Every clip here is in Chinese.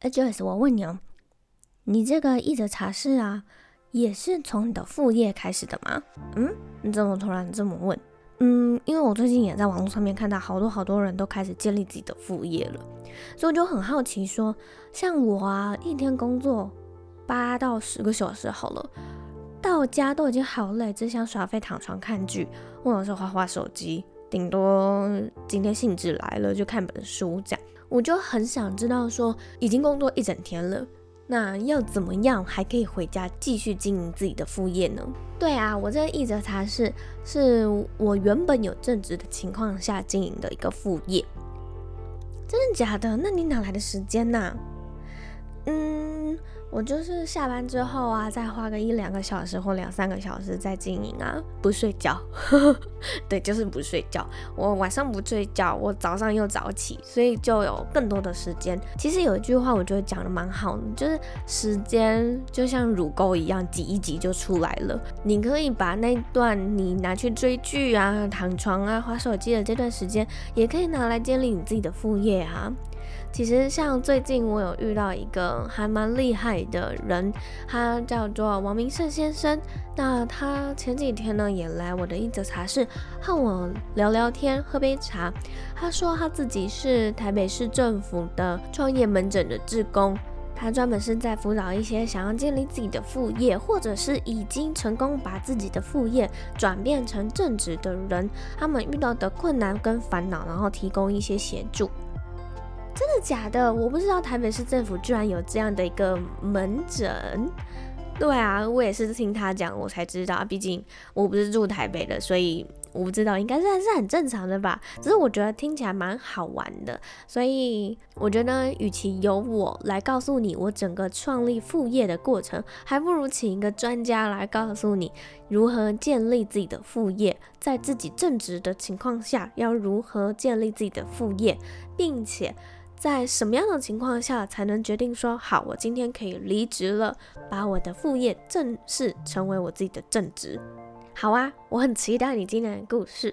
哎，Joyce，我问你哦，你这个译者茶室啊，也是从你的副业开始的吗？嗯，你怎么突然这么问？嗯，因为我最近也在网络上面看到好多好多人都开始建立自己的副业了，所以我就很好奇说，像我啊，一天工作八到十个小时好了，到家都已经好累，只想耍废躺床看剧，或者是划划手机，顶多今天兴致来了就看本书这样。我就很想知道说，已经工作一整天了。那要怎么样还可以回家继续经营自己的副业呢？对啊，我这个译者茶室是我原本有正职的情况下经营的一个副业。真的假的？那你哪来的时间呢？嗯。我就是下班之后啊，再花个一两个小时或两三个小时在经营啊，不睡觉。对，就是不睡觉。我晚上不睡觉，我早上又早起，所以就有更多的时间。其实有一句话，我觉得讲得蛮好的，就是时间就像乳沟一样，挤一挤就出来了。你可以把那段你拿去追剧啊、躺床啊、划手机的这段时间，也可以拿来建立你自己的副业啊。其实像最近我有遇到一个还蛮厉害的人，他叫做王明胜先生。那他前几天呢也来我的一则茶室和我聊聊天，喝杯茶。他说他自己是台北市政府的创业门诊的志工，他专门是在辅导一些想要建立自己的副业，或者是已经成功把自己的副业转变成正职的人，他们遇到的困难跟烦恼，然后提供一些协助。真的假的？我不知道台北市政府居然有这样的一个门诊。对啊，我也是听他讲，我才知道。毕竟我不是住台北的，所以我不知道，应该是还是很正常的吧。只是我觉得听起来蛮好玩的，所以我觉得，与其由我来告诉你我整个创立副业的过程，还不如请一个专家来告诉你如何建立自己的副业，在自己正职的情况下要如何建立自己的副业，并且。在什么样的情况下才能决定说好，我今天可以离职了，把我的副业正式成为我自己的正职？好啊，我很期待你今天的故事。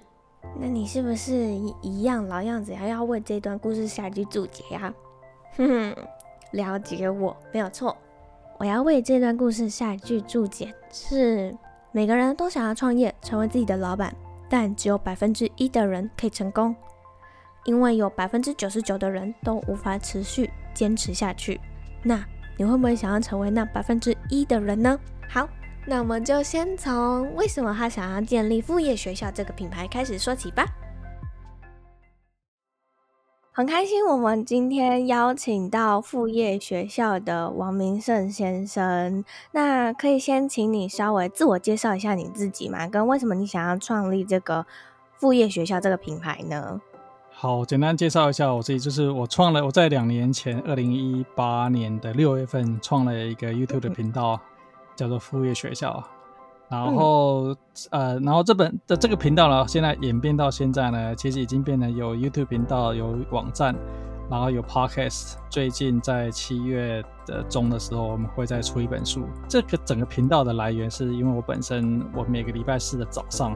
那你是不是一样老样子，还要为这段故事下一句注解呀？哼哼，了解我没有错，我要为这段故事下一句注解是：每个人都想要创业，成为自己的老板，但只有百分之一的人可以成功。因为有百分之九十九的人都无法持续坚持下去，那你会不会想要成为那百分之一的人呢？好，那我们就先从为什么他想要建立副业学校这个品牌开始说起吧。很开心，我们今天邀请到副业学校的王明胜先生。那可以先请你稍微自我介绍一下你自己吗？跟为什么你想要创立这个副业学校这个品牌呢？好，简单介绍一下我自己，就是我创了，我在两年前，二零一八年的六月份创了一个 YouTube 的频道，叫做副业学校。然后，嗯、呃，然后这本的这个频道呢，现在演变到现在呢，其实已经变得有 YouTube 频道，有网站，然后有 Podcast。最近在七月的中的时候，我们会再出一本书。这个整个频道的来源是因为我本身，我每个礼拜四的早上。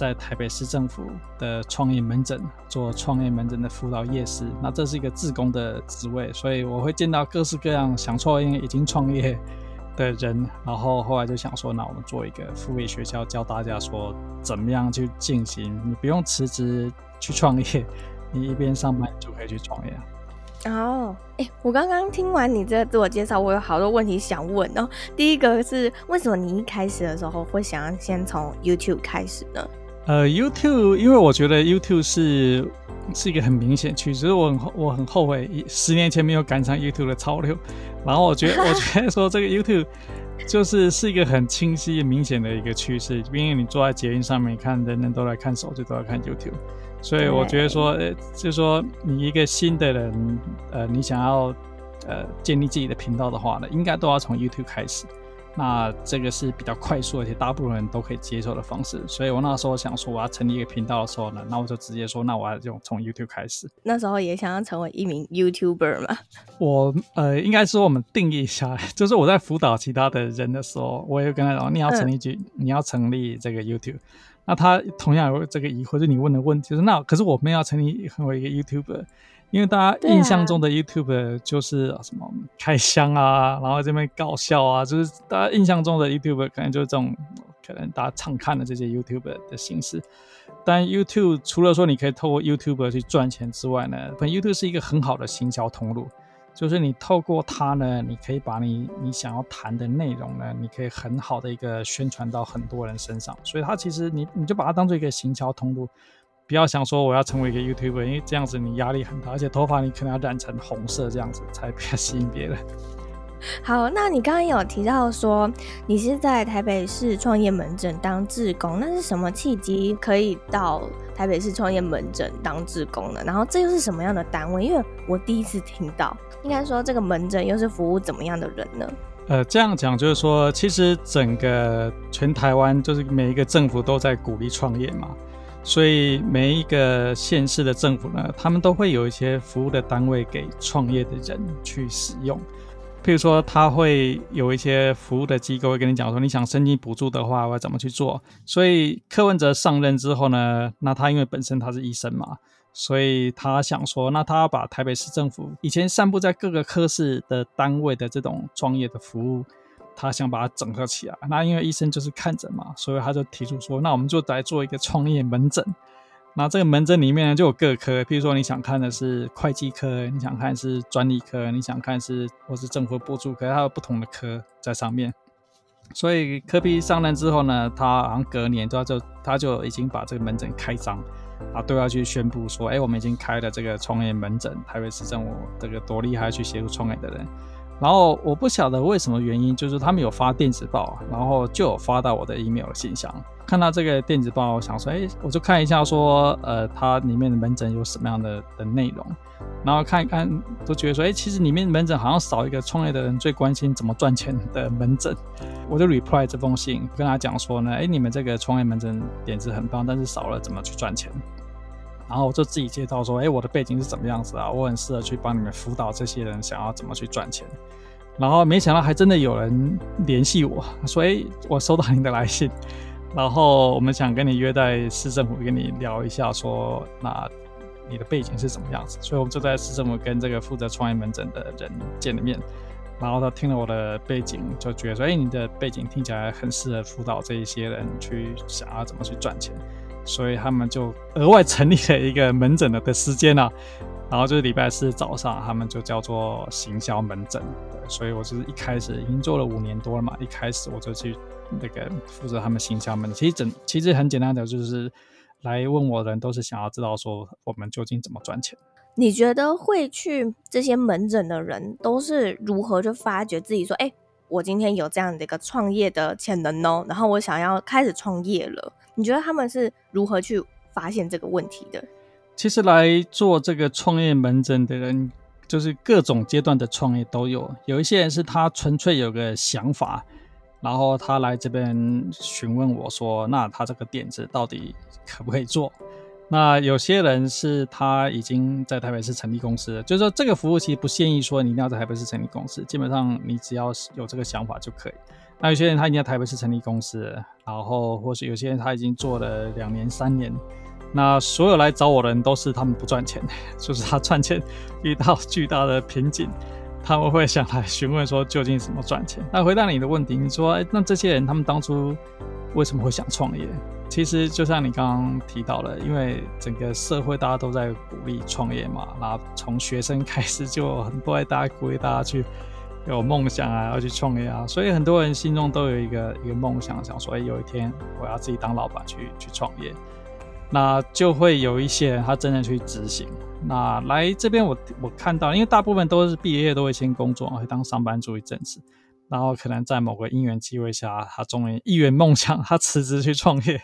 在台北市政府的创业门诊做创业门诊的辅导业师，那这是一个自工的职位，所以我会见到各式各样想创业、已经创业的人，然后后来就想说，那我们做一个副业学校，教大家说怎么样去进行，你不用辞职去创业，你一边上班就可以去创业。哦，哎，我刚刚听完你这自我介绍，我有好多问题想问哦。第一个是，为什么你一开始的时候会想要先从 YouTube 开始呢？呃，YouTube，因为我觉得 YouTube 是是一个很明显趋势，我很我很后悔十年前没有赶上 YouTube 的潮流。然后我觉得，我觉得说这个 YouTube 就是是一个很清晰、明显的一个趋势，因为你坐在捷运上面看，人人都在看手机，都在看 YouTube，所以我觉得说，呃，就是说你一个新的人，呃，你想要呃建立自己的频道的话呢，应该都要从 YouTube 开始。那这个是比较快速，而且大部分人都可以接受的方式。所以我那时候想说，我要成立一个频道的时候呢，那我就直接说，那我要用从 YouTube 开始。那时候也想要成为一名 YouTuber 吗？我呃，应该说我们定义一下，就是我在辅导其他的人的时候，我也跟他讲，你要成立句，嗯、你要成立这个 YouTube。那他同样有这个疑惑，就你问的问题，就是那可是我们要成立成为一个 YouTuber。因为大家印象中的 YouTube 就是什么开箱啊，然后这边搞笑啊，就是大家印象中的 YouTuber 可能就是这种，可能大家常看的这些 YouTuber 的形式。但 YouTube 除了说你可以透过 YouTuber 去赚钱之外呢，本 YouTube 是一个很好的行销通路，就是你透过它呢，你可以把你你想要谈的内容呢，你可以很好的一个宣传到很多人身上，所以它其实你你就把它当做一个行销通路。不要想说我要成为一个 YouTuber，因为这样子你压力很大，而且头发你可能要染成红色，这样子才比较吸引别人。好，那你刚刚有提到说你是在台北市创业门诊当志工，那是什么契机可以到台北市创业门诊当志工呢？然后这又是什么样的单位？因为我第一次听到，应该说这个门诊又是服务怎么样的人呢？呃，这样讲就是说，其实整个全台湾就是每一个政府都在鼓励创业嘛。所以每一个县市的政府呢，他们都会有一些服务的单位给创业的人去使用。譬如说，他会有一些服务的机构会跟你讲说，你想申请补助的话，我要怎么去做。所以柯文哲上任之后呢，那他因为本身他是医生嘛，所以他想说，那他要把台北市政府以前散布在各个科室的单位的这种创业的服务。他想把它整合起来，那因为医生就是看诊嘛，所以他就提出说，那我们就来做一个创业门诊。那这个门诊里面呢，就有各科，比如说你想看的是会计科，你想看是专利科，你想看是或是政府补助科，它有不同的科在上面。所以科比上任之后呢，他好像隔年他就他就已经把这个门诊开张，啊，都要去宣布说，哎，我们已经开了这个创业门诊，台北市政府这个多厉害，去协助创业的人。然后我不晓得为什么原因，就是他们有发电子报，然后就有发到我的 email 信箱。看到这个电子报，我想说，哎，我就看一下，说，呃，它里面的门诊有什么样的的内容。然后看一看，都觉得说，哎，其实里面门诊好像少一个创业的人最关心怎么赚钱的门诊。我就 reply 这封信，跟他讲说呢，哎，你们这个创业门诊点子很棒，但是少了怎么去赚钱。然后我就自己介绍说，哎，我的背景是怎么样子啊？我很适合去帮你们辅导这些人想要怎么去赚钱。然后没想到还真的有人联系我，说，哎，我收到您的来信，然后我们想跟你约在市政府跟你聊一下，说，那你的背景是什么样子？所以我们就在市政府跟这个负责创业门诊的人见了面，然后他听了我的背景，就觉得说，哎，你的背景听起来很适合辅导这一些人去想要怎么去赚钱。所以他们就额外成立了一个门诊的的时间啊，然后就是礼拜四早上，他们就叫做行销门诊。对，所以我就是一开始已经做了五年多了嘛，一开始我就去那个负责他们行销门诊。其实整其实很简单的，就是来问我的人都是想要知道说我们究竟怎么赚钱。你觉得会去这些门诊的人都是如何就发觉自己说，哎，我今天有这样的一个创业的潜能哦，然后我想要开始创业了。你觉得他们是如何去发现这个问题的？其实来做这个创业门诊的人，就是各种阶段的创业都有。有一些人是他纯粹有个想法，然后他来这边询问我说：“那他这个点子到底可不可以做？”那有些人是他已经在台北市成立公司，就是说这个服务其实不建议说你一定要在台北市成立公司，基本上你只要有这个想法就可以。那有些人他已经在台北市成立公司，然后或是有些人他已经做了两年三年，那所有来找我的人都是他们不赚钱，就是他赚钱遇到巨大的瓶颈，他们会想来询问说究竟怎么赚钱。那回答你的问题，你说，那这些人他们当初为什么会想创业？其实就像你刚刚提到的，因为整个社会大家都在鼓励创业嘛，然后从学生开始就很多大家鼓励大家去。有梦想啊，要去创业啊，所以很多人心中都有一个一个梦想，想说，哎，有一天我要自己当老板去去创业，那就会有一些人他真的去执行。那来这边我我看到，因为大部分都是毕业都会先工作，会当上班族一阵子，然后可能在某个因缘机会下，他终于一圆梦想，他辞职去创业。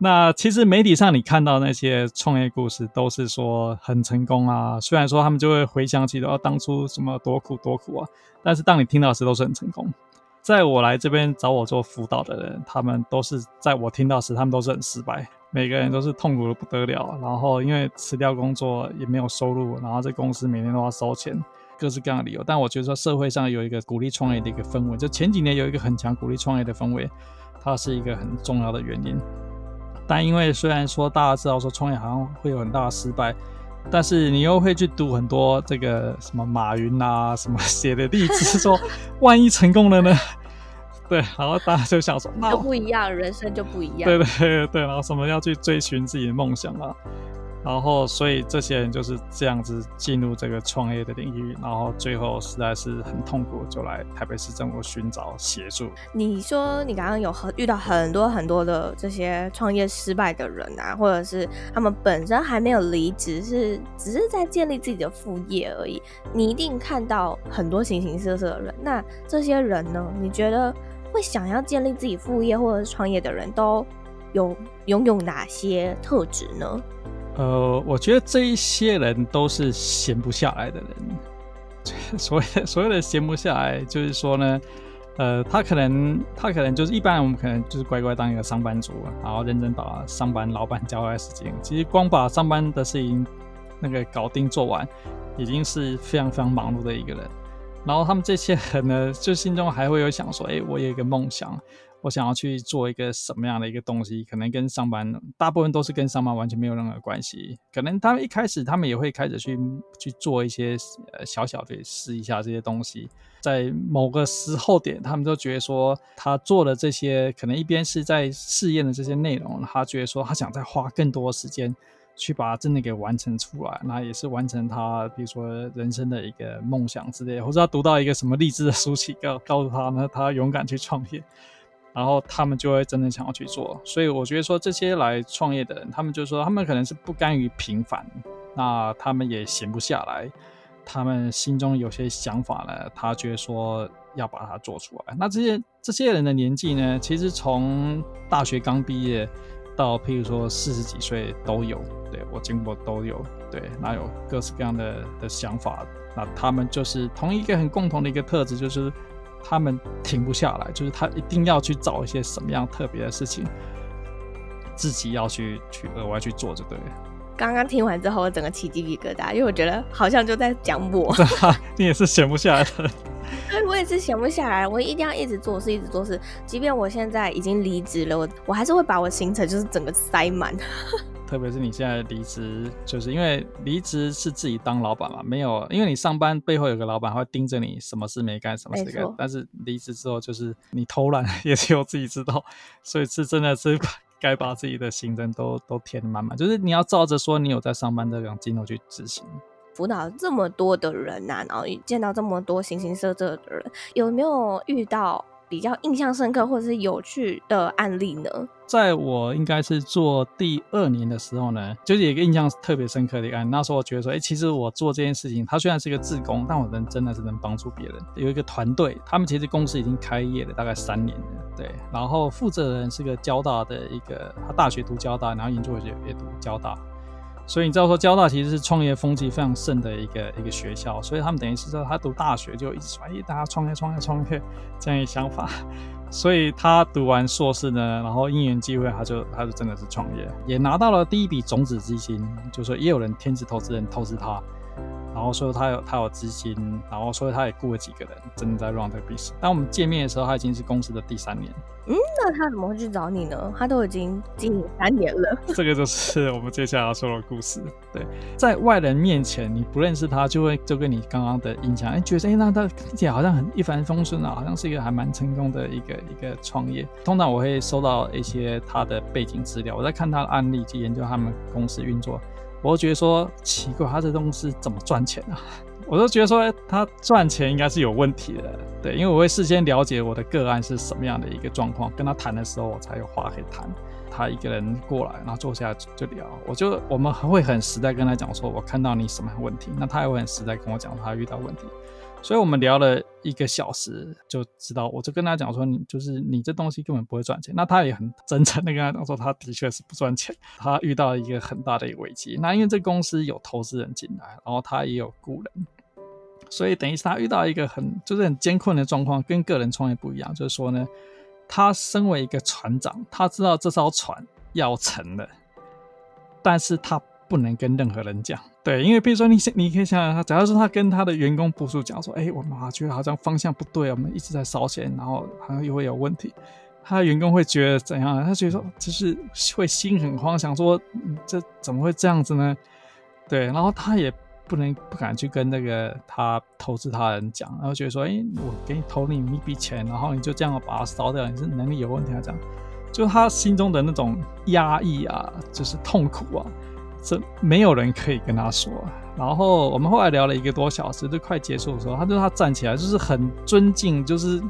那其实媒体上你看到那些创业故事，都是说很成功啊。虽然说他们就会回想起哦，当初什么多苦多苦啊，但是当你听到时都是很成功。在我来这边找我做辅导的人，他们都是在我听到时，他们都是很失败，每个人都是痛苦的不得了。然后因为辞掉工作也没有收入，然后这公司每天都要收钱，各式各样的理由。但我觉得说社会上有一个鼓励创业的一个氛围，就前几年有一个很强鼓励创业的氛围，它是一个很重要的原因。但因为虽然说大家知道说创业好像会有很大的失败，但是你又会去读很多这个什么马云啊什么写的例子，说 万一成功了呢？对，然后大家就想说，不一样，人生就不一样。对对对，然后什么要去追寻自己的梦想啊？然后，所以这些人就是这样子进入这个创业的领域，然后最后实在是很痛苦，就来台北市政府寻找协助。你说你刚刚有很遇到很多很多的这些创业失败的人啊，或者是他们本身还没有离职，是只是在建立自己的副业而已。你一定看到很多形形色色的人，那这些人呢？你觉得会想要建立自己副业或者是创业的人都有拥有哪些特质呢？呃，我觉得这一些人都是闲不下来的人。所谓的所谓的闲不下来，就是说呢，呃，他可能他可能就是一般我们可能就是乖乖当一个上班族，然后认真把上班老板交代事情。其实光把上班的事情那个搞定做完，已经是非常非常忙碌的一个人。然后他们这些人呢，就心中还会有想说，哎，我有一个梦想。我想要去做一个什么样的一个东西，可能跟上班大部分都是跟上班完全没有任何关系。可能他们一开始他们也会开始去去做一些呃小小的试一下这些东西，在某个时候点，他们都觉得说他做的这些可能一边是在试验的这些内容，他觉得说他想再花更多时间去把它真的给完成出来，那也是完成他比如说人生的一个梦想之类，或者他读到一个什么励志的书籍告告诉他呢，他勇敢去创业。然后他们就会真的想要去做，所以我觉得说这些来创业的人，他们就是说他们可能是不甘于平凡，那他们也闲不下来，他们心中有些想法呢，他觉得说要把它做出来。那这些这些人的年纪呢，其实从大学刚毕业到譬如说四十几岁都有，对，我见过都有，对，那有各式各样的的想法，那他们就是同一个很共同的一个特质，就是。他们停不下来，就是他一定要去找一些什么样特别的事情，自己要去去额外去做，就对了。刚刚听完之后，我整个起鸡皮疙瘩，因为我觉得好像就在讲我。你也是闲不下来的。对，我也是闲不下来，我一定要一直做事，一直做事。即便我现在已经离职了，我我还是会把我行程就是整个塞满。特别是你现在离职，就是因为离职是自己当老板嘛，没有，因为你上班背后有个老板会盯着你，什么事没干，什么事干。但是离职之后，就是你偷懒也只有自己知道，所以是真的是该把自己的行程都 都填满满，就是你要照着说你有在上班这种进度去执行。辅导这么多的人呐、啊，然后见到这么多形形色色的人，有没有遇到比较印象深刻或者是有趣的案例呢？在我应该是做第二年的时候呢，就是有一个印象特别深刻的一个案例。那时候我觉得说，哎、其实我做这件事情，它虽然是一个志工，但我能真的是能帮助别人。有一个团队，他们其实公司已经开业了大概三年了，对。然后负责人是个交大的一个，他大学读交大，然后研究所也读交大。所以你知道说，交大其实是创业风气非常盛的一个一个学校，所以他们等于是说，他读大学就一直说，哎，大家创业创业创业这样一个想法。所以他读完硕士呢，然后因缘际会，他就他就真的是创业，也拿到了第一笔种子基金，就是说也有人天使投资人投资他。然后说他有他有资金，然后说他也雇了几个人，真的在 run 这个 business。当我们见面的时候，他已经是公司的第三年。嗯，那他怎么会去找你呢？他都已经经营三年了。这个就是我们接下来要说的故事。对，在外人面前你不认识他，就会就跟你刚刚的印象，哎，觉得哎，那他听起来好像很一帆风顺啊，好像是一个还蛮成功的一个一个创业。通常我会收到一些他的背景资料，我在看他的案例去研究他们公司运作。我都觉得说奇怪，他这东西怎么赚钱啊？我都觉得说他赚钱应该是有问题的，对，因为我会事先了解我的个案是什么样的一个状况，跟他谈的时候我才有话可以谈。他一个人过来，然后坐下就聊，我就我们会很实在跟他讲说，我看到你什么问题，那他也会很实在跟我讲他遇到问题。所以我们聊了一个小时，就知道，我就跟他讲说，你就是你这东西根本不会赚钱。那他也很真诚的跟他讲说，他的确是不赚钱，他遇到一个很大的一个危机。那因为这公司有投资人进来，然后他也有雇人，所以等于是他遇到一个很就是很艰困的状况，跟个人创业不一样。就是说呢，他身为一个船长，他知道这艘船要沉了，但是他。不能跟任何人讲，对，因为比如说你，你可以想想他，假如说他跟他的员工部署讲说，哎，我妈觉得好像方向不对，我们一直在烧钱，然后好像又会有问题，他的员工会觉得怎样？他觉得说，就是会心很慌，想说，这怎么会这样子呢？对，然后他也不能不敢去跟那个他投资他人讲，然后觉得说，哎，我给你投你一笔钱，然后你就这样把它烧掉，你是能力有问题啊？这样，就他心中的那种压抑啊，就是痛苦啊，这没有人可以跟他说。然后我们后来聊了一个多小时，就快结束的时候，他就他站起来，就是很尊敬，就是。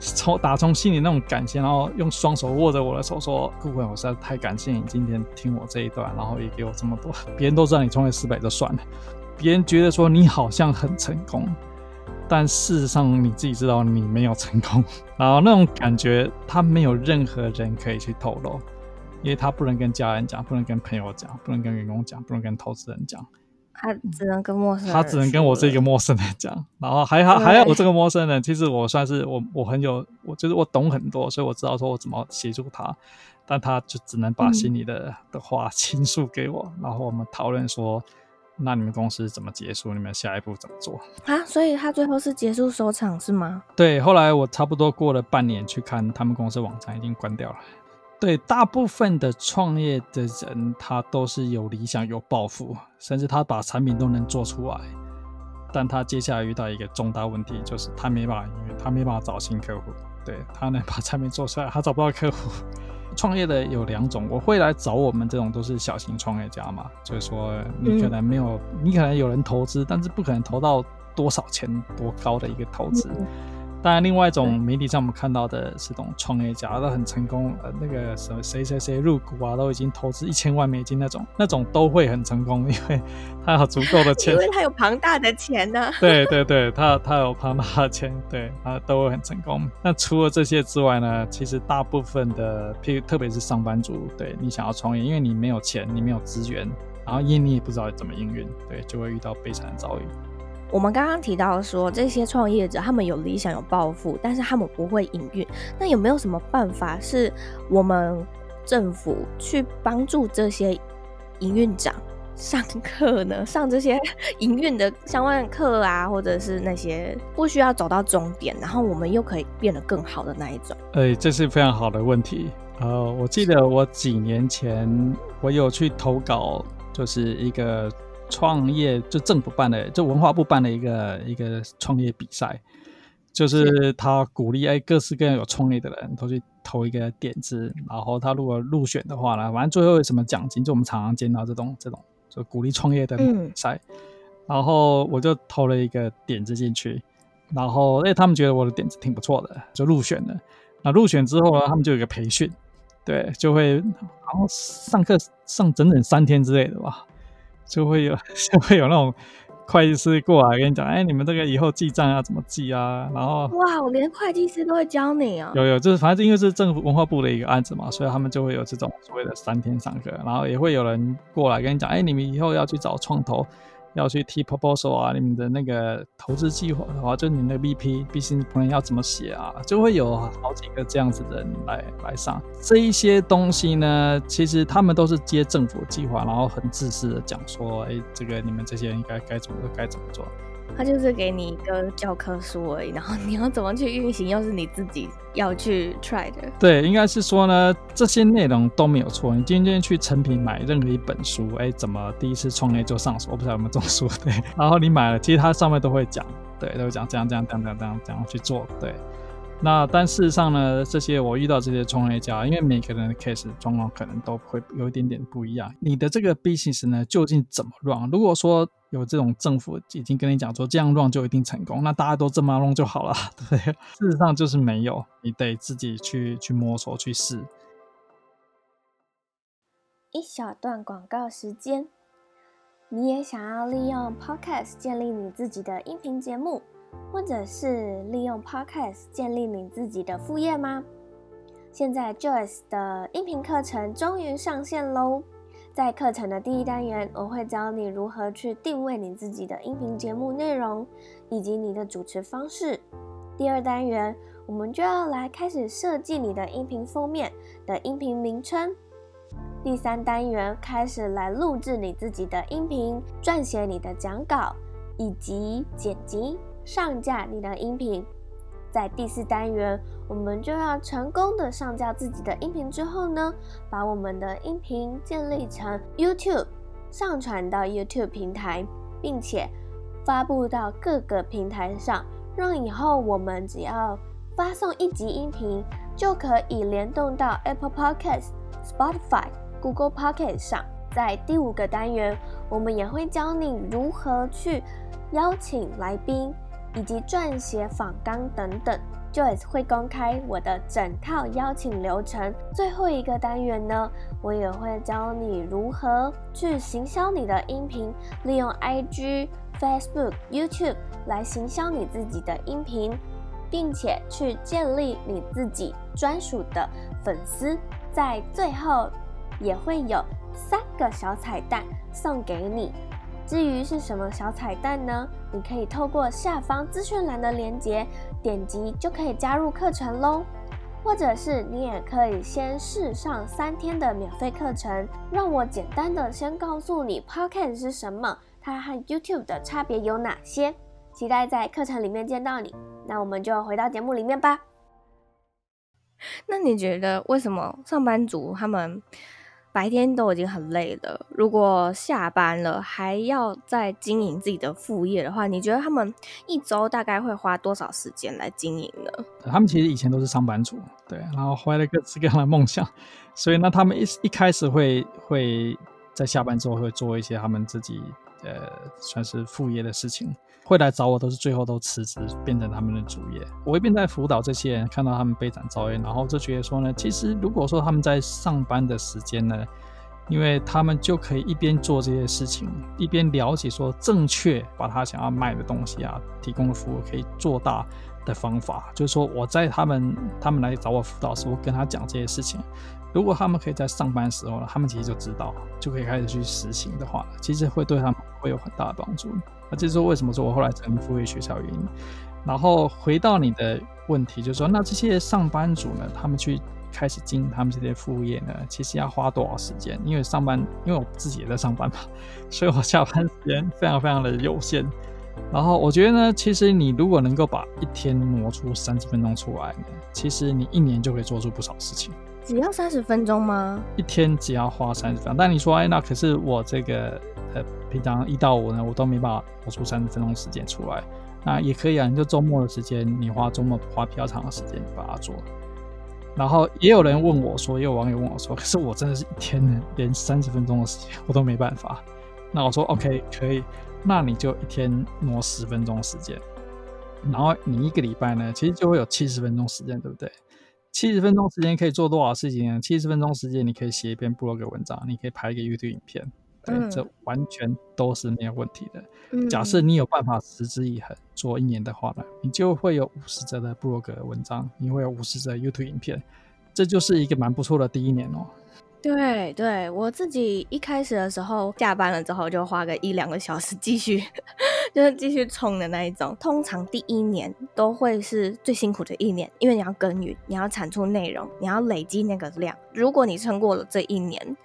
从打从心里那种感谢，然后用双手握着我的手说：“顾问，我实在太感谢你今天听我这一段，然后也给我这么多。别人都知道你创业失败就算了，别人觉得说你好像很成功，但事实上你自己知道你没有成功。然后那种感觉，他没有任何人可以去透露，因为他不能跟家人讲，不能跟朋友讲，不能跟员工讲，不能跟投资人讲。”他只能跟陌生人，他只能跟我这个陌生人讲，然后还好还好，我这个陌生人其实我算是我我很有，我就是我懂很多，所以我知道说我怎么协助他，但他就只能把心里的、嗯、的话倾诉给我，然后我们讨论说，那你们公司怎么结束？你们下一步怎么做？啊，所以他最后是结束收场是吗？对，后来我差不多过了半年去看他们公司网站已经关掉了。对，大部分的创业的人，他都是有理想、有抱负，甚至他把产品都能做出来。但他接下来遇到一个重大问题，就是他没办法，因为他没办法找新客户。对，他能把产品做出来，他找不到客户。创业的有两种，我会来找我们这种都是小型创业家嘛，就是说你可能没有，嗯、你可能有人投资，但是不可能投到多少钱、多高的一个投资。嗯当然，另外一种媒体上我们看到的是这种创业家都很成功，呃，那个什么谁谁谁入股啊，都已经投资一千万美金那种，那种都会很成功，因为他有足够的钱，因为他有庞大的钱呢、啊。对对对，他他有庞大的钱，对，他都会很成功。那除了这些之外呢，其实大部分的，譬如特别是上班族，对你想要创业，因为你没有钱，你没有资源，然后因为你也不知道怎么营运，对，就会遇到悲惨的遭遇。我们刚刚提到说，这些创业者他们有理想、有抱负，但是他们不会营运。那有没有什么办法是我们政府去帮助这些营运长上课呢？上这些营运的相关课啊，或者是那些不需要走到终点，然后我们又可以变得更好的那一种？哎，这是非常好的问题。呃，我记得我几年前我有去投稿，就是一个。创业就政府办的，就文化部办的一个一个创业比赛，就是他鼓励哎各式各样有创业的人都去投一个点子，然后他如果入选的话呢，反正最后有什么奖金，就我们常常见到这种这种就鼓励创业的比赛，嗯、然后我就投了一个点子进去，然后哎他们觉得我的点子挺不错的，就入选了。那入选之后呢，他们就有一个培训，对，就会然后上课上整整三天之类的吧。就会有 就会有那种会计师过来跟你讲，哎，你们这个以后记账要怎么记啊？然后哇，我连会计师都会教你啊！有有，就是反正因为是政府文化部的一个案子嘛，所以他们就会有这种所谓的三天上课，然后也会有人过来跟你讲，哎，你们以后要去找创投。要去提 proposal 啊，你们的那个投资计划的话，就你那个 VP、business plan 要怎么写啊？就会有好几个这样子的人来来上这一些东西呢。其实他们都是接政府计划，然后很自私的讲说，哎，这个你们这些人应该该怎么做，该怎么做。他就是给你一个教科书而已，然后你要怎么去运行，又是你自己要去 try 的。对，应该是说呢，这些内容都没有错。你今天去成品买任何一本书，哎，怎么第一次创业就上手？我不知道有没有这种书，对。然后你买了，其实它上面都会讲，对，都会讲这样这样这样这样这样这样去做，对。那但事实上呢，这些我遇到这些创业家，因为每个人的 case 状况可能都会有一点点不一样。你的这个 business 呢，究竟怎么 run？如果说有这种政府已经跟你讲说这样 run 就一定成功，那大家都这么 run 就好了，对不对？事实上就是没有，你得自己去去摸索去试。一小段广告时间，你也想要利用 Podcast 建立你自己的音频节目？或者是利用 Podcast 建立你自己的副业吗？现在 Joyce 的音频课程终于上线喽！在课程的第一单元，我会教你如何去定位你自己的音频节目内容以及你的主持方式。第二单元，我们就要来开始设计你的音频封面的音频名称。第三单元开始来录制你自己的音频，撰写你的讲稿以及剪辑。上架你的音频，在第四单元，我们就要成功的上架自己的音频之后呢，把我们的音频建立成 YouTube、上传到 YouTube 平台，并且发布到各个平台上，让以后我们只要发送一集音频，就可以联动到 Apple Podcast、Spotify、Google Podcast 上。在第五个单元，我们也会教你如何去邀请来宾，以及撰写访纲等等。Joyce 会公开我的整套邀请流程。最后一个单元呢，我也会教你如何去行销你的音频，利用 IG、Facebook、YouTube 来行销你自己的音频，并且去建立你自己专属的粉丝。在最后也会有三个小彩蛋送给你。至于是什么小彩蛋呢？你可以透过下方资讯栏的链接点击就可以加入课程喽，或者是你也可以先试上三天的免费课程。让我简单的先告诉你 Podcast 是什么，它和 YouTube 的差别有哪些。期待在课程里面见到你。那我们就回到节目里面吧。那你觉得为什么上班族他们？白天都已经很累了，如果下班了还要再经营自己的副业的话，你觉得他们一周大概会花多少时间来经营呢？他们其实以前都是上班族，对，然后怀了各式各样的梦想，所以呢，他们一一开始会会在下班之后会做一些他们自己呃算是副业的事情。会来找我都是最后都辞职变成他们的主业。我一边在辅导这些人，看到他们悲惨遭遇，然后就觉得说呢，其实如果说他们在上班的时间呢，因为他们就可以一边做这些事情，一边了解说正确把他想要卖的东西啊，提供的服务可以做大的方法。就是说我在他们他们来找我辅导时，候跟他讲这些事情。如果他们可以在上班时候呢，他们其实就知道，就可以开始去实行的话，其实会对他们会有很大的帮助。那这是为什么说我后来成立副业学校原因。然后回到你的问题，就是说，那这些上班族呢，他们去开始经营他们这些副业呢，其实要花多少时间？因为上班，因为我自己也在上班嘛，所以我下班时间非常非常的有限。然后我觉得呢，其实你如果能够把一天挪出三十分钟出来呢，其实你一年就可以做出不少事情。只要三十分钟吗？一天只要花三十分钟。但你说，哎，那可是我这个。呃，平常一到五呢，我都没办法挪出三十分钟时间出来。那也可以啊，你就周末的时间，你花周末花比较长的时间把它做。然后也有人问我说，也有网友问我说，可是我真的是一天呢，连三十分钟的时间我都没办法。那我说 OK，可以，那你就一天挪十分钟时间，然后你一个礼拜呢，其实就会有七十分钟时间，对不对？七十分钟时间可以做多少事情呢？七十分钟时间你可以写一篇部落格文章，你可以拍一个 YouTube 影片。对，这完全都是没有问题的。嗯、假设你有办法持之以恒做一年的话呢，你就会有五十则的布洛格文章，你会有五十则 YouTube 影片，这就是一个蛮不错的第一年哦。对对，我自己一开始的时候下班了之后就花个一两个小时继续，就是继续冲的那一种。通常第一年都会是最辛苦的一年，因为你要耕耘，你要产出内容，你要累积那个量。如果你撑过了这一年，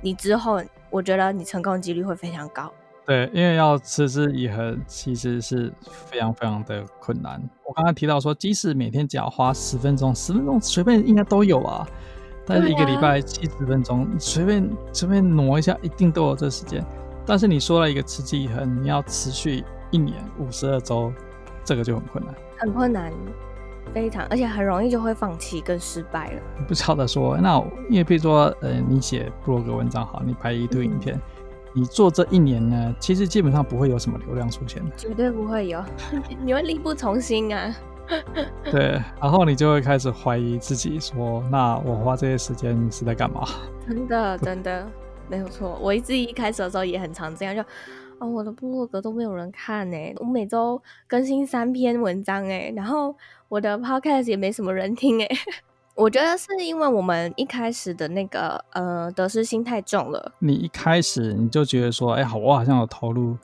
你之后。我觉得你成功几率会非常高。对，因为要持之以恒，其实是非常非常的困难。我刚刚提到说，即使每天只要花十分钟，十分钟随便应该都有啊。但是一个礼拜七十分钟，随便随便挪一下，一定都有这时间。但是你说了一个持之以恒，你要持续一年五十二周，这个就很困难，很困难。非常，而且很容易就会放弃跟失败了。不晓得说，那因为比如说，呃，你写部落格文章好，你拍一堆影片，嗯、你做这一年呢，其实基本上不会有什么流量出现的，绝对不会有，你会力不从心啊。对，然后你就会开始怀疑自己，说，那我花这些时间是在干嘛？真的，真的没有错。我一自己一开始的时候也很常这样，就。哦，我的部落格都没有人看呢。我每周更新三篇文章哎，然后我的 podcast 也没什么人听诶。我觉得是因为我们一开始的那个呃得失心太重了。你一开始你就觉得说，哎，好，我好像有投入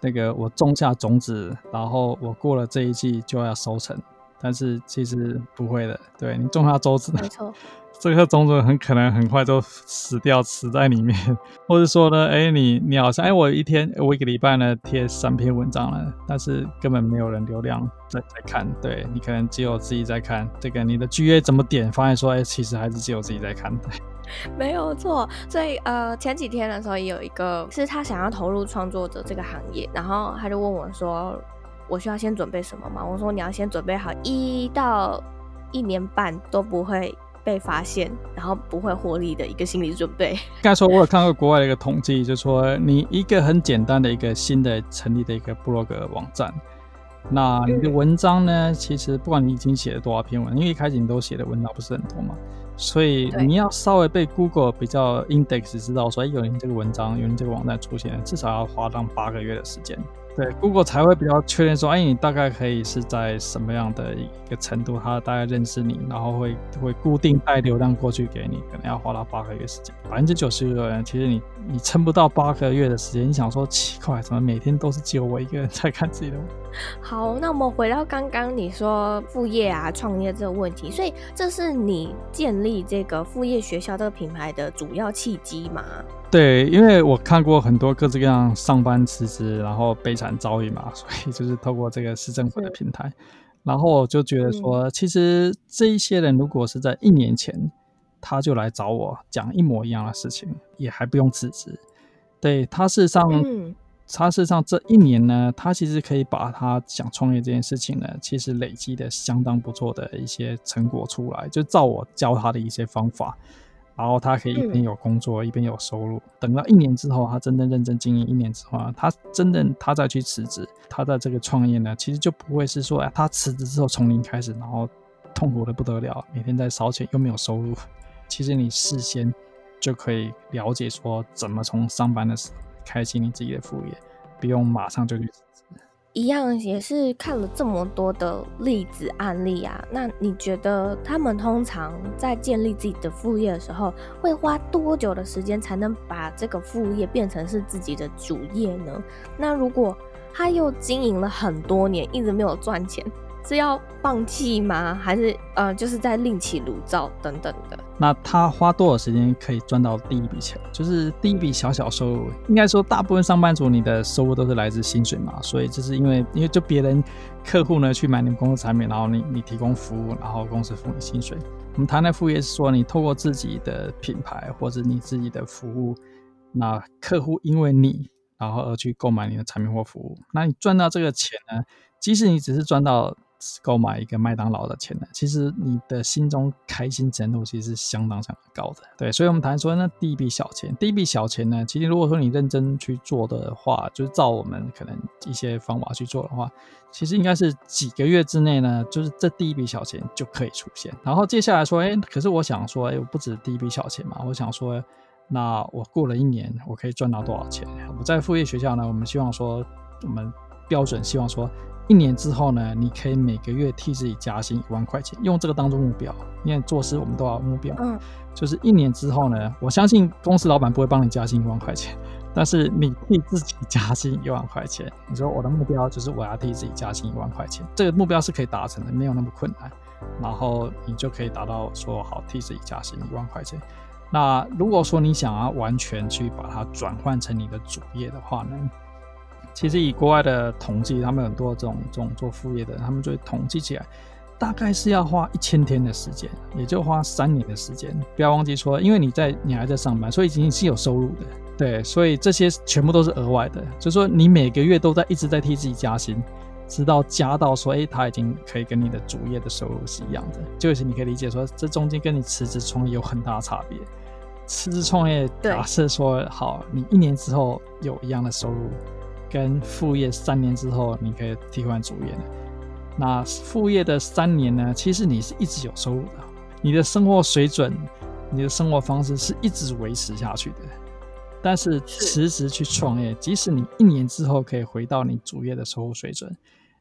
那个我种下种子，然后我过了这一季就要收成，但是其实不会的。对，你种下种子，没错。这颗种子很可能很快就死掉，死在里面，或者说呢，哎，你你好像，哎，我一天，我一个礼拜呢贴三篇文章了，但是根本没有人流量在在看，对，你可能只有自己在看，这个你的 GA 怎么点，发现说，哎，其实还是只有自己在看。没有错。所以呃，前几天的时候也有一个是他想要投入创作者这个行业，然后他就问我说：“我需要先准备什么吗？”我说：“你要先准备好一到一年半都不会被发现，然后不会获利的一个心理准备。”刚才说我有看过国外的一个统计，就是说你一个很简单的一个新的成立的一个部落格网站。那你的文章呢？嗯、其实不管你已经写了多少篇文，因为一开始你都写的文章不是很多嘛，所以你要稍微被 Google 比较 index 知道说，哎，有你这个文章，有你这个网站出现，至少要花上八个月的时间。对，Google 才会比较确认说，哎，你大概可以是在什么样的一个程度，他大概认识你，然后会会固定带流量过去给你，可能要花到八个月时间。百分之九十的人，其实你你撑不到八个月的时间，你想说奇怪，怎么每天都是只有我一个人在看自己的？好，那我们回到刚刚你说副业啊、创业这个问题，所以这是你建立这个副业学校这个品牌的主要契机吗？对，因为我看过很多各式各样上班辞职，然后悲惨遭遇嘛，所以就是透过这个市政府的平台，然后我就觉得说，嗯、其实这一些人如果是在一年前他就来找我讲一模一样的事情，也还不用辞职。对，他事实上，嗯、他事实上这一年呢，他其实可以把他想创业这件事情呢，其实累积的相当不错的一些成果出来，就照我教他的一些方法。然后他可以一边有工作，嗯、一边有收入。等到一年之后，他真正认真经营一年之后，他真正他再去辞职，他的这个创业呢，其实就不会是说，哎，他辞职之后从零开始，然后痛苦的不得了，每天在烧钱又没有收入。其实你事先就可以了解说，怎么从上班的时候开启你自己的副业，不用马上就去。一样也是看了这么多的例子案例啊，那你觉得他们通常在建立自己的副业的时候，会花多久的时间才能把这个副业变成是自己的主业呢？那如果他又经营了很多年，一直没有赚钱？是要放弃吗？还是呃，就是在另起炉灶等等的？那他花多少时间可以赚到第一笔钱？就是第一笔小小收入。应该说，大部分上班族你的收入都是来自薪水嘛，所以就是因为因为就别人客户呢去买你们公司产品，然后你你提供服务，然后公司付你薪水。我们谈的副业是说，你透过自己的品牌或者你自己的服务，那客户因为你然后而去购买你的产品或服务，那你赚到这个钱呢？即使你只是赚到。购买一个麦当劳的钱呢，其实你的心中开心程度其实是相当相当高的。对，所以我们谈说，那第一笔小钱，第一笔小钱呢，其实如果说你认真去做的话，就是照我们可能一些方法去做的话，其实应该是几个月之内呢，就是这第一笔小钱就可以出现。然后接下来说，哎，可是我想说，哎，我不止第一笔小钱嘛，我想说，那我过了一年，我可以赚到多少钱？我在副业学校呢，我们希望说，我们标准希望说。一年之后呢，你可以每个月替自己加薪一万块钱，用这个当做目标。因为做事我们都要目标，嗯，就是一年之后呢，我相信公司老板不会帮你加薪一万块钱，但是你替自己加薪一万块钱。你说我的目标就是我要替自己加薪一万块钱，这个目标是可以达成的，没有那么困难。然后你就可以达到说好替自己加薪一万块钱。那如果说你想要完全去把它转换成你的主业的话呢？其实以国外的统计，他们很多这种这种做副业的，他们就会统计起来，大概是要花一千天的时间，也就花三年的时间。不要忘记说，因为你在你还在上班，所以已经是有收入的，对，所以这些全部都是额外的。就是说你每个月都在一直在替自己加薪，直到加到说，哎，他已经可以跟你的主业的收入是一样的。就是你可以理解说，这中间跟你辞职创业有很大的差别。辞职创业，假设说好，你一年之后有一样的收入。跟副业三年之后，你可以替换主业了。那副业的三年呢？其实你是一直有收入的，你的生活水准、你的生活方式是一直维持下去的。但是辞职去创业，即使你一年之后可以回到你主业的收入水准，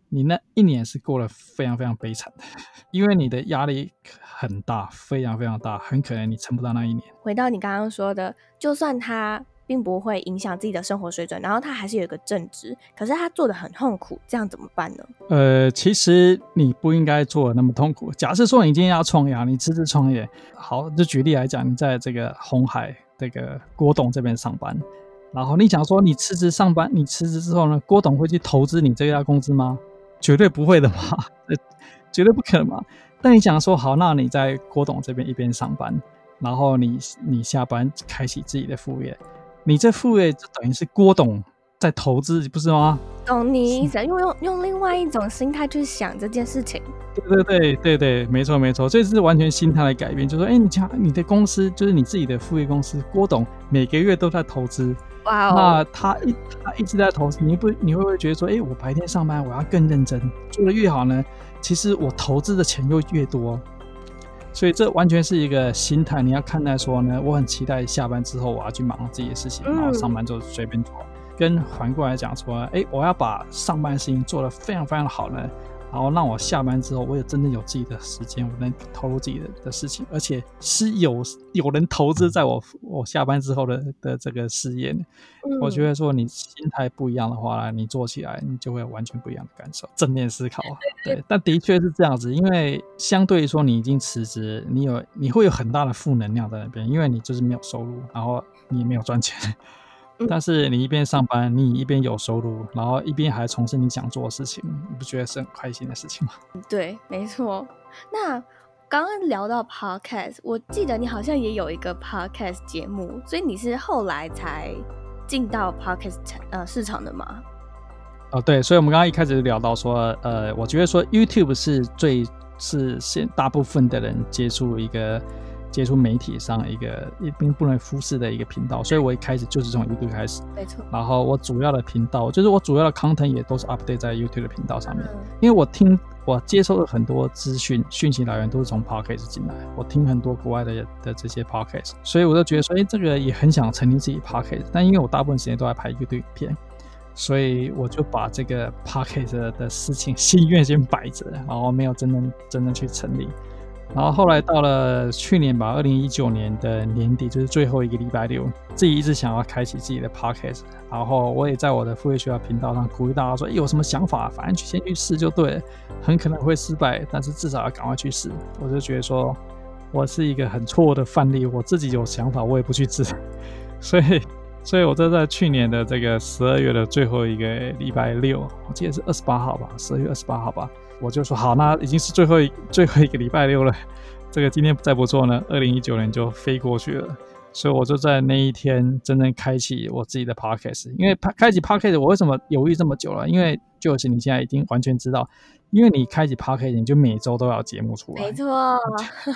你那一年是过得非常非常悲惨的，因为你的压力很大，非常非常大，很可能你撑不到那一年。回到你刚刚说的，就算他。并不会影响自己的生活水准，然后他还是有一个正职，可是他做的很痛苦，这样怎么办呢？呃，其实你不应该做得那么痛苦。假设说你今天要创业，你辞职创业，好，就举例来讲，你在这个红海这个郭董这边上班，然后你想说你辞职上班，你辞职之后呢，郭董会去投资你这家公司吗？绝对不会的嘛，绝对不可能嘛。但你想说好，那你在郭董这边一边上班。然后你你下班开启自己的副业，你这副业就等于是郭董在投资，不是吗？懂你意思，用用用另外一种心态去想这件事情。对对对对对，没错没错，这是完全心态的改变。就是说，哎，你讲你的公司就是你自己的副业公司，郭董每个月都在投资，哇哦，那他一他一直在投资，你不你会不会觉得说，哎，我白天上班我要更认真，做得越好呢？其实我投资的钱又越多。所以这完全是一个心态，你要看待说呢，我很期待下班之后我要去忙自己的事情，然后上班就随便做。跟反过来讲说，哎，我要把上班的事情做得非常非常的好呢。然后让我下班之后，我也真的有自己的时间，我能投入自己的的事情，而且是有有人投资在我我下班之后的的这个事业。嗯、我觉得说你心态不一样的话，你做起来你就会有完全不一样的感受，正面思考。对，但的确是这样子，因为相对于说你已经辞职，你有你会有很大的负能量在那边，因为你就是没有收入，然后你也没有赚钱。但是你一边上班，你一边有收入，然后一边还从事你想做的事情，你不觉得是很开心的事情吗？对，没错。那刚刚聊到 podcast，我记得你好像也有一个 podcast 节目，所以你是后来才进到 podcast 呃市场的吗？哦，对，所以我们刚刚一开始就聊到说，呃，我觉得说 YouTube 是最是现大部分的人接触一个。接触媒体上一个一并不能忽视的一个频道，所以我一开始就是从 YouTube 开始，没错。然后我主要的频道就是我主要的 content 也都是 update 在 YouTube 的频道上面，因为我听我接收了很多资讯讯息来源都是从 Podcast 进来，我听很多国外的的这些 Podcast，所以我就觉得说，哎，这个也很想成立自己 Podcast，但因为我大部分时间都在拍 YouTube 影片，所以我就把这个 Podcast 的事情心愿先摆着，然后没有真正真正去成立。然后后来到了去年吧，二零一九年的年底，就是最后一个礼拜六，自己一直想要开启自己的 podcast，然后我也在我的副业学校频道上鼓励大家说，有什么想法，反正去先去试就对了，很可能会失败，但是至少要赶快去试。我就觉得说，我是一个很错误的范例，我自己有想法，我也不去试，所以，所以我就在去年的这个十二月的最后一个礼拜六，我记得是二十八号吧，十二月二十八号吧。我就说好，那已经是最后一最后一个礼拜六了，这个今天再不做呢，二零一九年就飞过去了。所以我就在那一天真正开启我自己的 podcast。因为开启 podcast，我为什么犹豫这么久了？因为就是你现在已经完全知道，因为你开启 podcast，你就每周都要节目出来。没错。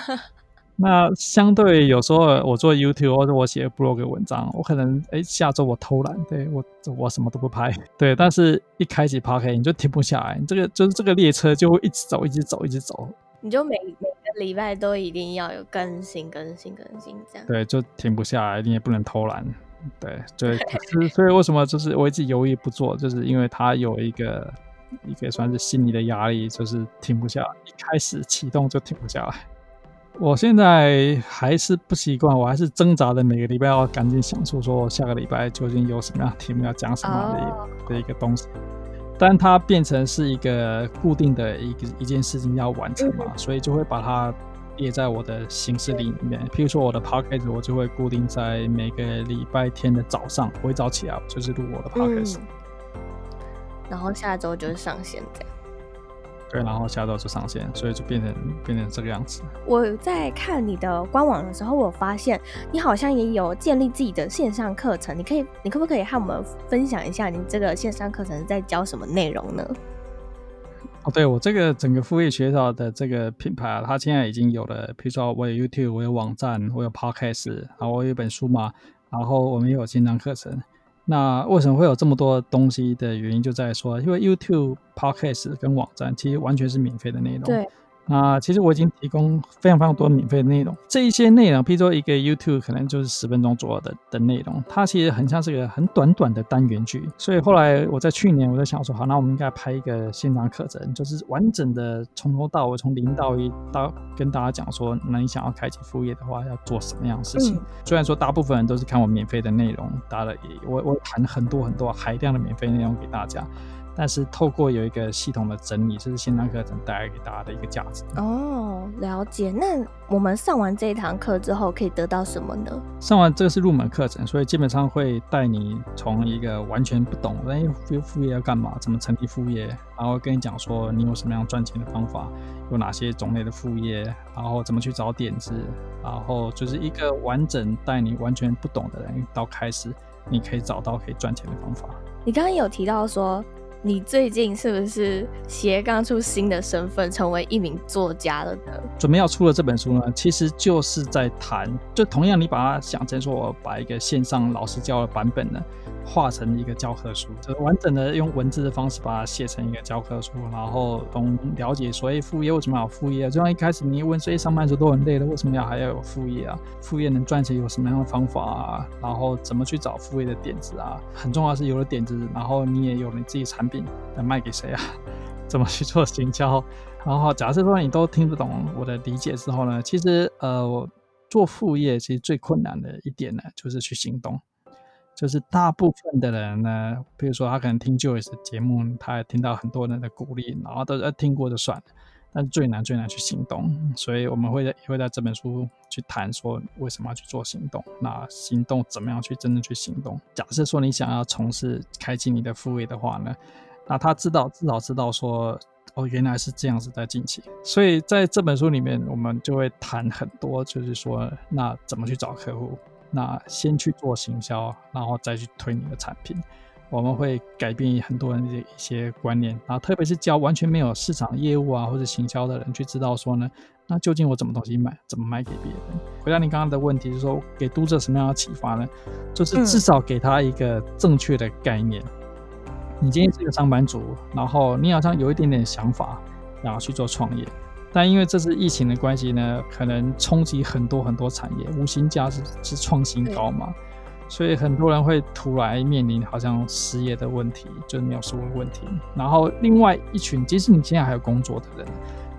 那相对有时候我做 YouTube 或者我写 blog 文章，我可能哎下周我偷懒，对我我什么都不拍，对，但是一开启 p o c k e t 你就停不下来，这个就是这个列车就会一直走，一直走，一直走，你就每每个礼拜都一定要有更新，更新，更新这样，对，就停不下来，你也不能偷懒，对，对，就是所以为什么就是我一直犹豫不做，就是因为它有一个一个算是心理的压力，就是停不下来，一开始启动就停不下来。我现在还是不习惯，我还是挣扎的，每个礼拜要赶紧想出说下个礼拜究竟有什么样的题目要讲什么的一个的一个东西，但它变成是一个固定的一个一件事情要完成嘛，所以就会把它列在我的行事历里面。譬如说我的 podcast，我就会固定在每个礼拜天的早上，我一早起来就是录我的 podcast，然后下周就是上线这样。对，然后下周就上线，所以就变成变成这个样子。我在看你的官网的时候，我发现你好像也有建立自己的线上课程。你可以，你可不可以和我们分享一下你这个线上课程在教什么内容呢？哦，对，我这个整个副业学校的这个品牌啊，它现在已经有了，比如说我有 YouTube，我有网站，我有 Podcast，然后我有一本书嘛，然后我们也有线上课程。那为什么会有这么多东西的原因，就在说，因为 YouTube、Podcast 跟网站其实完全是免费的内容。对。那其实我已经提供非常非常多免费的内容，这一些内容，譬如说一个 YouTube 可能就是十分钟左右的的内容，它其实很像是个很短短的单元剧。所以后来我在去年我就想说，好，那我们应该拍一个现场课程，就是完整的从头到尾，从零到一，到跟大家讲说，那你想要开启副业的话，要做什么样的事情。嗯、虽然说大部分人都是看我免费的内容，大家也我我谈很多很多海量的免费内容给大家。但是透过有一个系统的整理，这是线上课程带来给大家的一个价值。哦，了解。那我们上完这一堂课之后，可以得到什么呢？上完这个是入门课程，所以基本上会带你从一个完全不懂，哎，副副业要干嘛，怎么成立副业，然后跟你讲说你有什么样赚钱的方法，有哪些种类的副业，然后怎么去找点子，然后就是一个完整带你完全不懂的人到开始，你可以找到可以赚钱的方法。你刚刚有提到说。你最近是不是斜杠出新的身份，成为一名作家了呢？准备要出了这本书呢，其实就是在谈，就同样你把它想成说，我把一个线上老师教的版本呢。画成一个教科书，就完整的用文字的方式把它写成一个教科书，然后从了解所谓副业为什么要有副业，就像一开始你问，所以上班族都很累了，为什么要还要有副业啊？副业能赚钱有什么样的方法啊？然后怎么去找副业的点子啊？很重要是有了点子，然后你也有了你自己产品，能卖给谁啊？怎么去做行销？然后假设说你都听不懂我的理解之后呢，其实呃我，做副业其实最困难的一点呢，就是去行动。就是大部分的人呢，比如说他可能听 Joyce 的节目，他也听到很多人的鼓励，然后都是听过就算了。但最难最难去行动，所以我们会在会在这本书去谈说为什么要去做行动，那行动怎么样去真正去行动？假设说你想要从事开启你的副业的话呢，那他知道至少知道说哦原来是这样子在进行。所以在这本书里面，我们就会谈很多，就是说那怎么去找客户。那先去做行销，然后再去推你的产品。我们会改变很多人的一些观念，然后特别是教完全没有市场业务啊或者行销的人去知道说呢，那究竟我怎么东西卖，怎么卖给别人？回答你刚刚的问题，就是说给读者什么样的启发呢？就是至少给他一个正确的概念。嗯、你今天是一个上班族，然后你好像有一点点想法，然后去做创业。但因为这次疫情的关系呢，可能冲击很多很多产业，无薪假是是创新高嘛，所以很多人会突然面临好像失业的问题，就是没有收入问题。然后另外一群，即使你现在还有工作的人，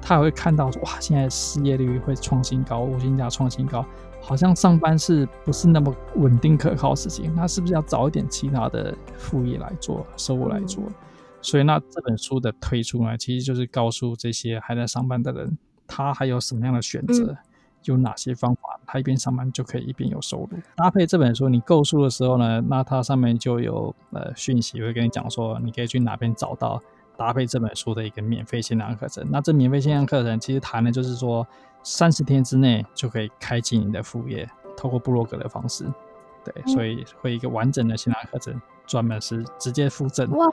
他也会看到说，哇，现在失业率会创新高，无薪假创新高，好像上班是不是那么稳定可靠的事情？那是不是要找一点其他的副业来做，收入来做？嗯所以，那这本书的推出呢，其实就是告诉这些还在上班的人，他还有什么样的选择，有哪些方法，他一边上班就可以一边有收入。搭配这本书，你购书的时候呢，那它上面就有呃讯息会跟你讲说，你可以去哪边找到搭配这本书的一个免费线上课程。那这免费线上课程其实谈的就是说，三十天之内就可以开启你的副业，透过部落格的方式。对，所以会一个完整的线上课程，专门是直接附赠。哇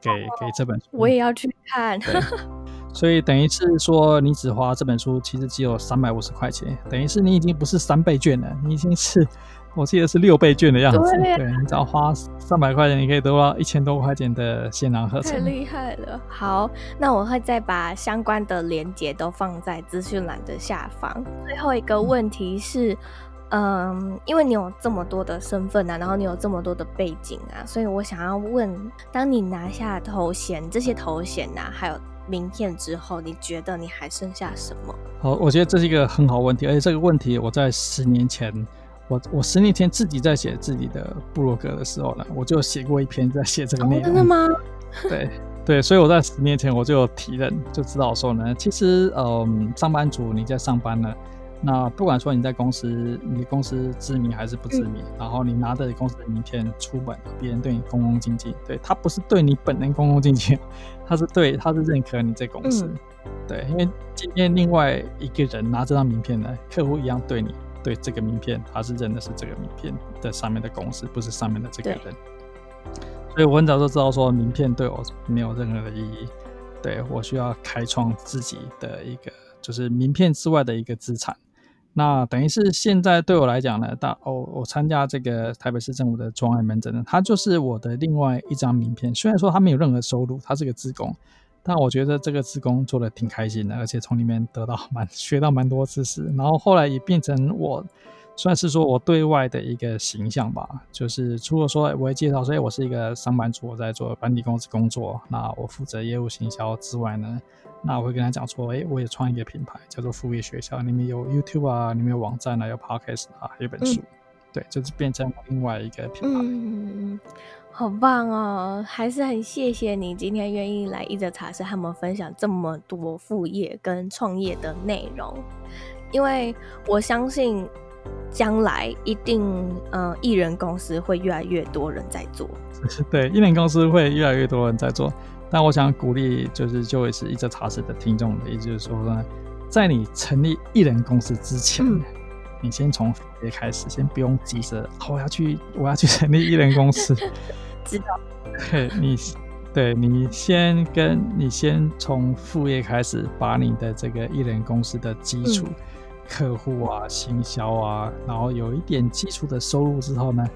给给这本书，我也要去看。所以等于是说，你只花这本书，其实只有三百五十块钱，等于是你已经不是三倍券了，你已经是我记得是六倍券的样子。对，对，你只要花三百块钱，你可以得到一千多块钱的线上课程，太厉害了。好，那我会再把相关的链接都放在资讯栏的下方。最后一个问题是。嗯嗯，因为你有这么多的身份啊，然后你有这么多的背景啊，所以我想要问，当你拿下头衔，这些头衔啊，还有名片之后，你觉得你还剩下什么？好，我觉得这是一个很好问题，而且这个问题我在十年前，我我十年前自己在写自己的部落格的时候呢，我就写过一篇在写这个内容。哦，真的吗？对对，所以我在十年前我就有提认，就知道说呢，其实嗯，上班族你在上班呢。那不管说你在公司，你公司知名还是不知名，嗯、然后你拿着公司的名片出门，别人对你恭恭敬敬，对，他不是对你本人恭恭敬敬，他是对，他是认可你这公司，嗯、对，因为今天另外一个人拿这张名片呢，客户一样对你，对这个名片，他是认的是这个名片的上面的公司，不是上面的这个人，所以我很早就知道说，名片对我没有任何的意义，对，我需要开创自己的一个，就是名片之外的一个资产。那等于是现在对我来讲呢，大哦，我参加这个台北市政府的专案门诊呢，它就是我的另外一张名片。虽然说它没有任何收入，它是个职工，但我觉得这个职工做的挺开心的，而且从里面得到蛮学到蛮多知识。然后后来也变成我算是说我对外的一个形象吧，就是除了说我会介绍说，哎，我是一个上班族，我在做软体公司工作，那我负责业务行销之外呢。那我会跟他讲说，哎，我也创一个品牌，叫做副业学校，里面有 YouTube 啊，里面有网站啊，有 Podcast 啊，还有本书，嗯、对，就是变成另外一个品牌。嗯，好棒哦！还是很谢谢你今天愿意来一泽茶室和我们分享这么多副业跟创业的内容，因为我相信将来一定，呃，艺人公司会越来越多人在做。对，艺人公司会越来越多人在做。但我想鼓励，就是 Joyce 一直茶室的听众的意思就是说呢，在你成立艺人公司之前。嗯你先从副业开始，先不用急着，我要去，我要去成立艺人公司。知道。对，你，对你先跟你先从副业开始，把你的这个艺人公司的基础、嗯、客户啊、行销啊，然后有一点基础的收入之后呢，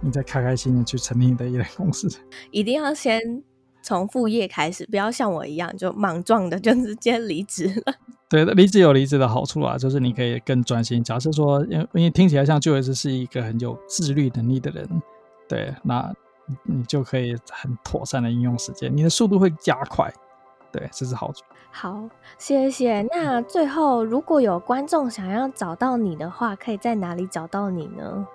你再开开心心去成立你的艺人公司。一定要先从副业开始，不要像我一样就莽撞的 就直接离职了。对，离职有离职的好处啊，就是你可以更专心。假设说，因为因为听起来像 Joyce 是一个很有自律能力的人，对，那你就可以很妥善的运用时间，你的速度会加快，对，这是好处。好，谢谢。那最后，如果有观众想要找到你的话，可以在哪里找到你呢？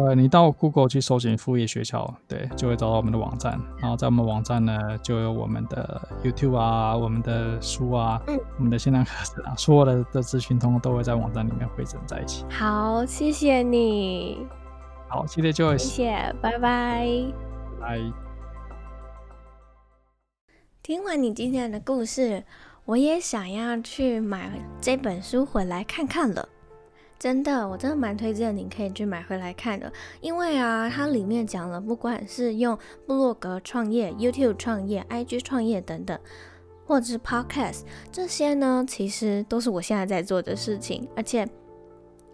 呃，你到 Google 去搜寻副业学校，对，就会找到我们的网站。然后在我们网站呢，就有我们的 YouTube 啊，我们的书啊，嗯，我们的线上课程啊，所有的的资讯通通都会在网站里面汇整在一起。好，谢谢你。好，谢谢 Joyce。谢谢，拜拜。拜。听完你今天的故事，我也想要去买这本书回来看看了。真的，我真的蛮推荐你可以去买回来看的，因为啊，它里面讲了，不管是用部落格创业、YouTube 创业、IG 创业等等，或者是 Podcast 这些呢，其实都是我现在在做的事情。而且，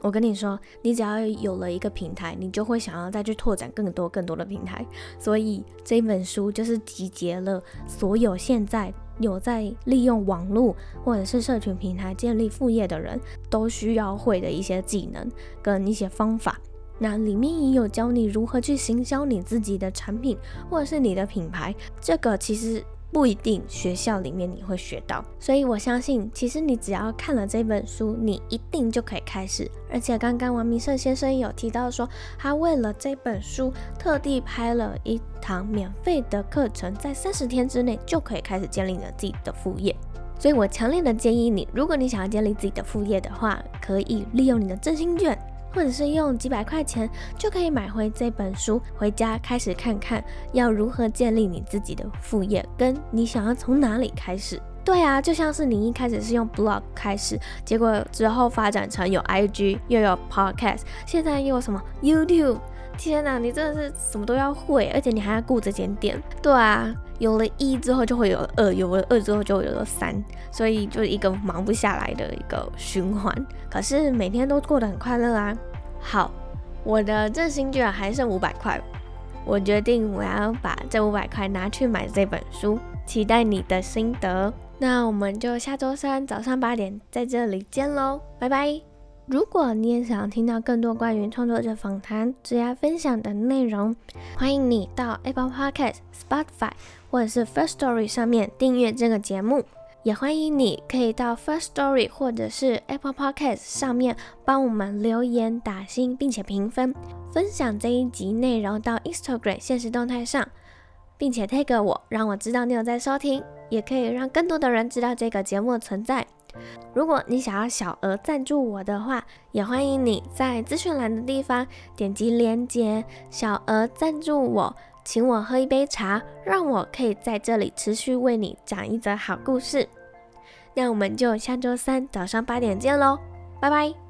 我跟你说，你只要有了一个平台，你就会想要再去拓展更多更多的平台。所以这本书就是集结了所有现在。有在利用网络或者是社群平台建立副业的人，都需要会的一些技能跟一些方法。那里面也有教你如何去行销你自己的产品或者是你的品牌。这个其实。不一定学校里面你会学到，所以我相信，其实你只要看了这本书，你一定就可以开始。而且刚刚王明胜先生有提到说，他为了这本书特地拍了一堂免费的课程，在三十天之内就可以开始建立了自己的副业。所以我强烈的建议你，如果你想要建立自己的副业的话，可以利用你的振兴券。或者是用几百块钱就可以买回这本书，回家开始看看要如何建立你自己的副业，跟你想要从哪里开始。对啊，就像是你一开始是用 blog 开始，结果之后发展成有 IG 又有 podcast，现在又有什么 YouTube。天哪，你真的是什么都要会，而且你还要顾这间店。对啊，有了一之后就会有二，有了二之后就会有了三，所以就是一个忙不下来的一个循环。可是每天都过得很快乐啊。好，我的振兴券还剩五百块，我决定我要把这五百块拿去买这本书，期待你的心得。那我们就下周三早上八点在这里见喽，拜拜。如果你也想听到更多关于创作者访谈、职业分享的内容，欢迎你到 Apple Podcast、Spotify 或者是 First Story 上面订阅这个节目。也欢迎你可以到 First Story 或者是 Apple Podcast 上面帮我们留言、打星，并且评分，分享这一集内容到 Instagram 现实动态上，并且 tag 我，让我知道你有在收听，也可以让更多的人知道这个节目的存在。如果你想要小额赞助我的话，也欢迎你在资讯栏的地方点击链接，小额赞助我，请我喝一杯茶，让我可以在这里持续为你讲一则好故事。那我们就下周三早上八点见喽，拜拜。